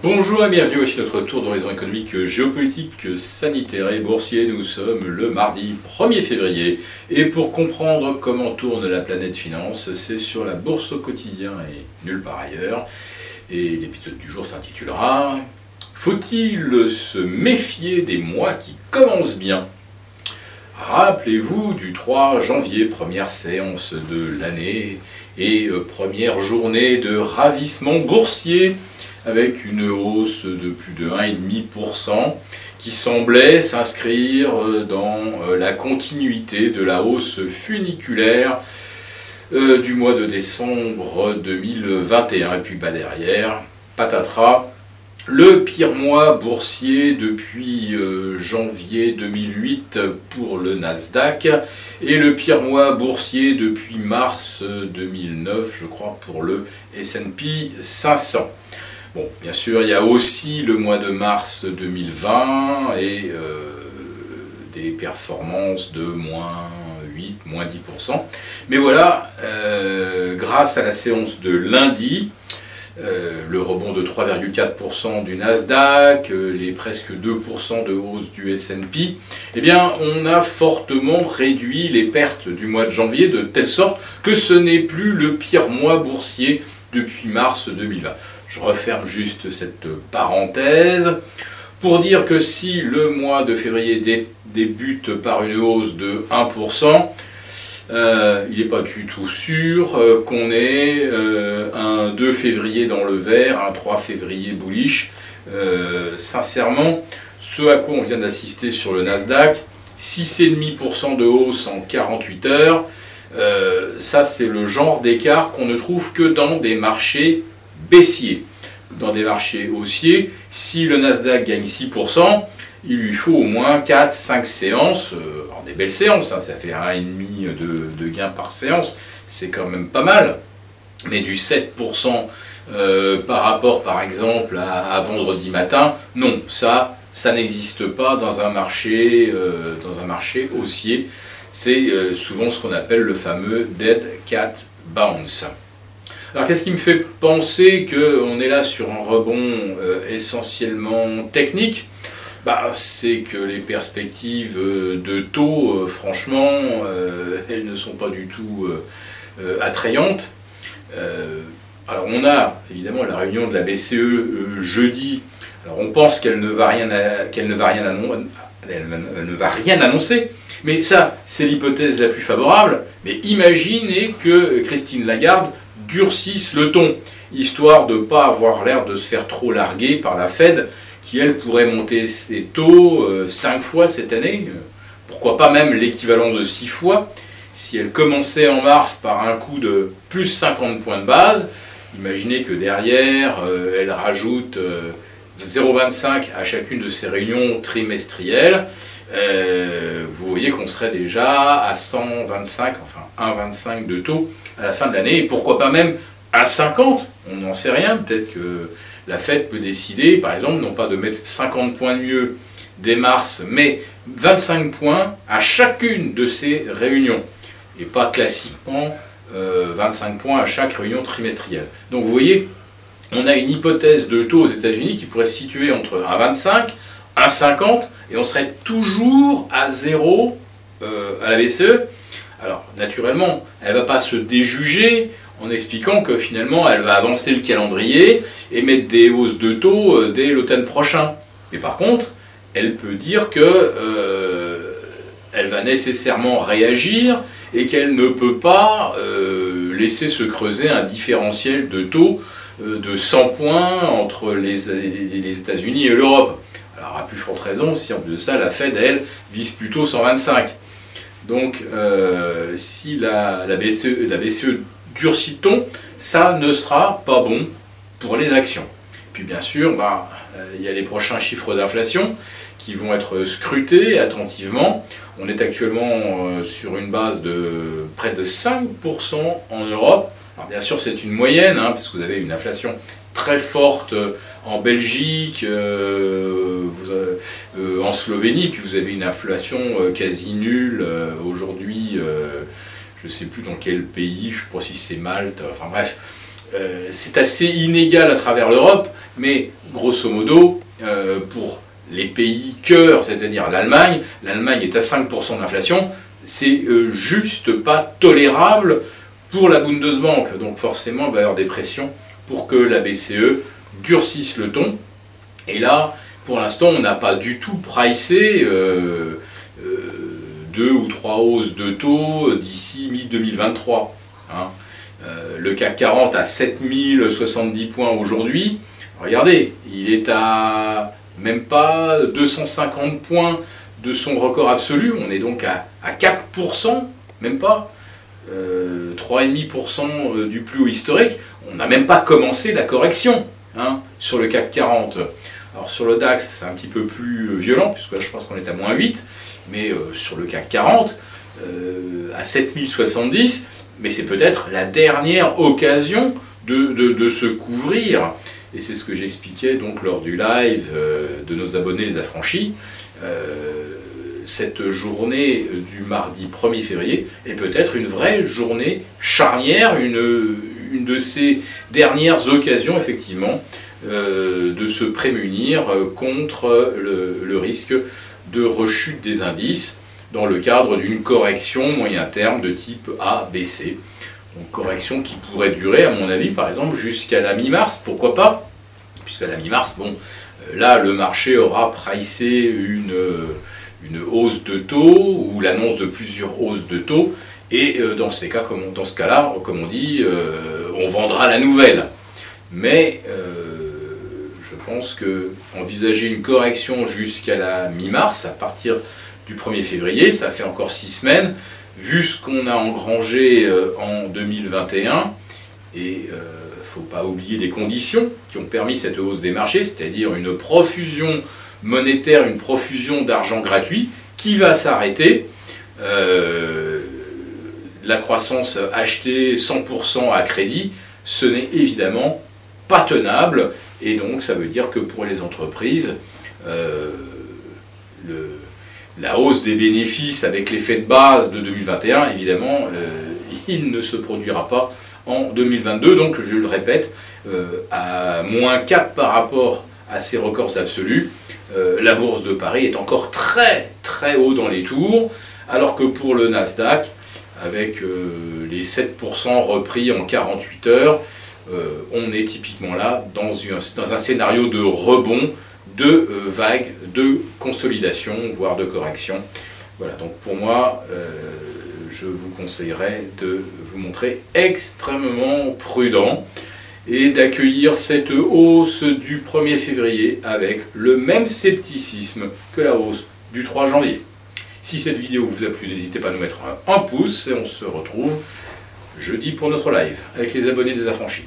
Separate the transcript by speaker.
Speaker 1: Bonjour et bienvenue, voici notre tour d'horizon économique, géopolitique, sanitaire et boursier. Nous sommes le mardi 1er février et pour comprendre comment tourne la planète finance, c'est sur la bourse au quotidien et nulle part ailleurs. Et l'épisode du jour s'intitulera Faut-il se méfier des mois qui commencent bien? Rappelez-vous du 3 janvier, première séance de l'année et euh, première journée de ravissement boursier avec une hausse de plus de 1,5% qui semblait s'inscrire euh, dans euh, la continuité de la hausse funiculaire euh, du mois de décembre 2021. Et puis bas derrière, patatras, le pire mois boursier depuis janvier 2008 pour le Nasdaq et le pire mois boursier depuis mars 2009, je crois, pour le SP 500. Bien sûr, il y a aussi le mois de mars 2020 et euh, des performances de moins 8, moins 10%. Mais voilà, euh, grâce à la séance de lundi, euh, le rebond de 3,4% du Nasdaq, les presque 2% de hausse du S&P, eh bien, on a fortement réduit les pertes du mois de janvier de telle sorte que ce n'est plus le pire mois boursier depuis mars 2020. Je referme juste cette parenthèse pour dire que si le mois de février débute par une hausse de 1%, euh, il n'est pas du tout sûr euh, qu'on ait euh, un 2 février dans le vert, un 3 février bullish. sincèrement, ce à quoi on vient d'assister sur le Nasdaq, 6,5% de hausse en 48 heures, ça c'est le genre d'écart qu'on ne trouve que dans des marchés baissier. Dans des marchés haussiers, si le Nasdaq gagne 6%, il lui faut au moins 4-5 séances, euh, des belles séances, hein, ça fait 1,5 de, de gain par séance, c'est quand même pas mal, mais du 7% euh, par rapport par exemple à, vendredi matin, non, ça, ça n'existe pas dans un marché, euh, dans un marché haussier. C'est souvent ce qu'on appelle le fameux dead cat bounce. Alors qu'est-ce qui me fait penser qu'on est là sur un rebond euh, essentiellement technique? Bah, C'est que les perspectives euh, de taux, euh, franchement, elles ne sont pas du tout attrayantes. alors on a évidemment la réunion de la BCE jeudi. Alors on pense qu'elle ne va rien, qu'elle ne va rien, ne va rien annoncer. Mais ça, c'est l'hypothèse la plus favorable. Mais imaginez que Christine Lagarde durcissent le ton, histoire de ne pas avoir l'air de se faire trop larguer par la Fed, qui elle pourrait monter ses taux 5 euh, fois cette année, pourquoi pas même l'équivalent de 6 fois, si elle commençait en mars par un coup de plus 50 points de base, imaginez que derrière, euh, elle rajoute 0,25 euh, à chacune de ses réunions trimestrielles, voyez qu'on serait déjà à 125, enfin 1,25 de taux à la fin de l'année, et pourquoi pas même à 50, on n'en sait rien, peut-être que la Fed peut décider, par exemple, non pas de mettre 50 points de mieux dès mars, mais 25 points à chacune de ces réunions, et pas classiquement 25 euh, points à chaque réunion trimestrielle. Donc vous voyez, on a une hypothèse de taux aux États-Unis qui pourrait se situer entre 1,25, 1,50, et on serait toujours à zéro euh, à la BCE, alors, naturellement, elle ne va pas se déjuger en expliquant que finalement, elle va avancer le calendrier et mettre des hausses de taux euh, dès l'automne prochain. Mais par contre, elle peut dire que euh, elle va nécessairement réagir et qu'elle ne peut pas laisser se creuser un différentiel de taux de 100 points entre les, les États-Unis et l'Europe. Alors, à plus forte raison, si en plus de ça, la Fed, elle, vise plutôt 125. Donc, euh, si la, BCE, la BCE durcit ton, ça ne sera pas bon pour les actions. Puis bien sûr, bah, euh, il y a les prochains chiffres d'inflation qui vont être scrutés attentivement. On est actuellement euh, sur une base de près de 5% en Europe. Alors bien sûr, c'est une moyenne, hein, puisque vous avez une inflation très forte en Belgique, euh, euh, en Slovénie, puis vous avez une inflation euh, quasi nulle aujourd'hui, je ne sais plus dans quel pays, je ne sais pas si c'est Malte, enfin bref. c'est assez inégal à travers l'Europe, Mais grosso modo, pour les pays cœurs, c'est-à-dire l'Allemagne, l'Allemagne est à 5% d'inflation, c'est juste pas tolérable pour la Bundesbank. Donc forcément, il va y avoir des pressions pour que la BCE durcisse le ton. Et là, pour l'instant, on n'a pas du tout pricé euh, euh, deux ou trois hausses de taux d'ici mi-2023. Hein. Euh, le CAC 40 à 7070 points aujourd'hui. Regardez, il est à même pas 250 points de son record absolu. On est donc à, 4%, même pas. 3,5% du plus haut historique. On n'a même pas commencé la correction hein, sur le CAC 40. Alors sur le DAX, c'est un petit peu plus violent, puisque là je pense qu'on est à moins 8, mais euh, sur le CAC 40, euh, à 7070, mais c'est peut-être la dernière occasion de, se couvrir. Et c'est ce que j'expliquais donc lors du live euh, de nos abonnés les affranchis. Cette journée du mardi 1er février est peut-être une vraie journée charnière, une, une de ces dernières occasions effectivement euh, de se prémunir euh, contre le, risque de rechute des indices dans le cadre d'une correction moyen terme de type A, B, C. Donc correction qui pourrait durer, à mon avis, par exemple, jusqu'à la mi-mars, pourquoi pas? Puisqu'à la mi-mars, bon, euh, là, le marché aura pricé une, une hausse de taux ou l'annonce de plusieurs hausses de taux. Et dans, ces cas, comme dans ce cas-là, comme on dit, on vendra la nouvelle. Mais pense que envisager une correction jusqu'à la mi-mars, à partir du 1er février, ça fait encore six semaines, vu ce qu'on a engrangé euh, en 2021, et euh, faut pas oublier les conditions qui ont permis cette hausse des marchés, c'est-à-dire une profusion monétaire, une profusion d'argent gratuit, qui va s'arrêter. Euh, la croissance achetée 100% à crédit, ce n'est évidemment pas tenable et donc, ça veut dire que pour les entreprises, euh, la hausse des bénéfices avec l'effet de base de 2021, évidemment, euh, il ne se produira pas en 2022. Donc, je le répète, à moins 4 par rapport à ces records absolus, la bourse de Paris est encore très très haut dans les tours, alors que pour le Nasdaq, avec les 7% repris en 48 heures, euh, on est typiquement là dans, un scénario de rebond, de euh, vague, de consolidation, voire de correction. Voilà, donc pour moi, euh, je vous conseillerais de vous montrer extrêmement prudent et d'accueillir cette hausse du 1er février avec le même scepticisme que la hausse du 3 janvier. Si cette vidéo vous a plu, n'hésitez pas à nous mettre un pouce et on se retrouve jeudi pour notre live avec les abonnés des affranchis.